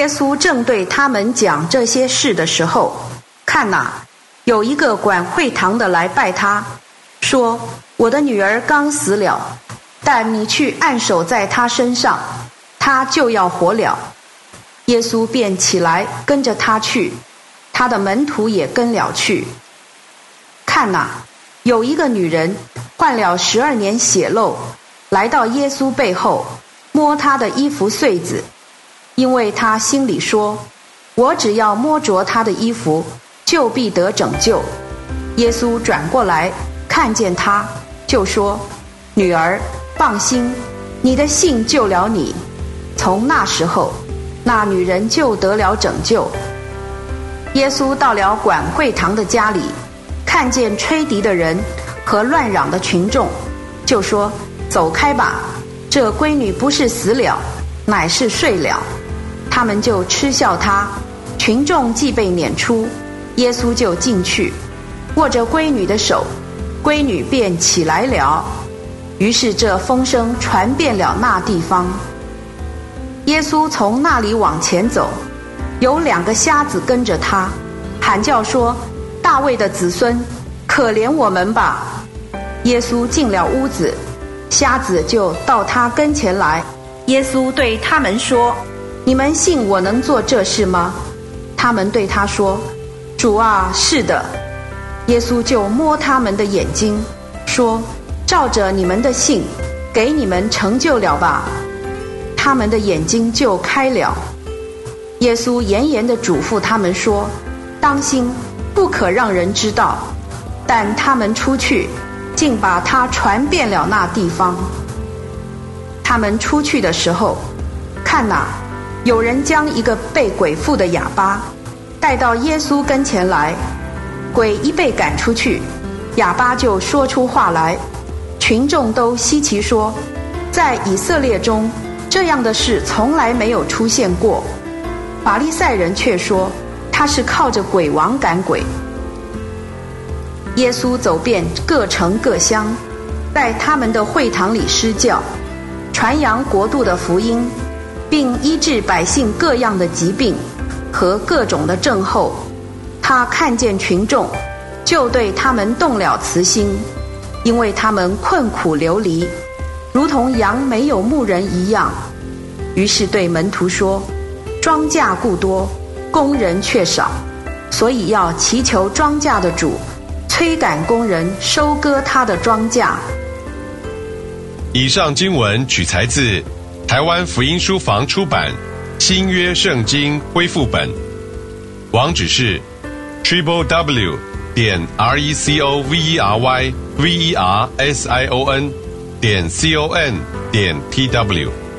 耶稣正对他们讲这些事的时候，看哪，有一个管会堂的来拜他，说：“我的女儿刚死了，但你去按手在她身上，她就要活了。”耶稣便起来跟着他去，他的门徒也跟了去。看哪，有一个女人患了十二年血漏，来到耶稣背后，摸他的衣服穗子。因为他心里说：“我只要摸着他的衣服，就必得拯救。”耶稣转过来看见他，就说：“女儿，放心，你的信救了你。”从那时候，那女人就得了拯救。耶稣到了管会堂的家里，看见吹笛的人和乱嚷的群众，就说：“走开吧，这闺女不是死了，乃是睡了。”他们就嗤笑他，群众既被撵出，耶稣就进去，握着闺女的手，闺女便起来了。于是这风声传遍了那地方。耶稣从那里往前走，有两个瞎子跟着他，喊叫说：“大卫的子孙，可怜我们吧！”耶稣进了屋子，瞎子就到他跟前来。耶稣对他们说。你们信我能做这事吗？他们对他说：“主啊，是的。”耶稣就摸他们的眼睛，说：“照着你们的信，给你们成就了吧。”他们的眼睛就开了。耶稣严严的嘱咐他们说：“当心，不可让人知道。”但他们出去，竟把他传遍了那地方。他们出去的时候，看哪。有人将一个被鬼附的哑巴带到耶稣跟前来，鬼一被赶出去，哑巴就说出话来。群众都稀奇说，在以色列中这样的事从来没有出现过。法利赛人却说他是靠着鬼王赶鬼。耶稣走遍各城各乡，在他们的会堂里施教，传扬国度的福音。并医治百姓各样的疾病和各种的症候。他看见群众，就对他们动了慈心，因为他们困苦流离，如同羊没有牧人一样。于是对门徒说：“庄稼故多，工人却少，所以要祈求庄稼的主，催赶工人收割他的庄稼。”以上经文取材自。台湾福音书房出版《新约圣经恢复本》，网址是 triple w 点 r e c o v e r y v e r s i o n 点 c o n 点 t w。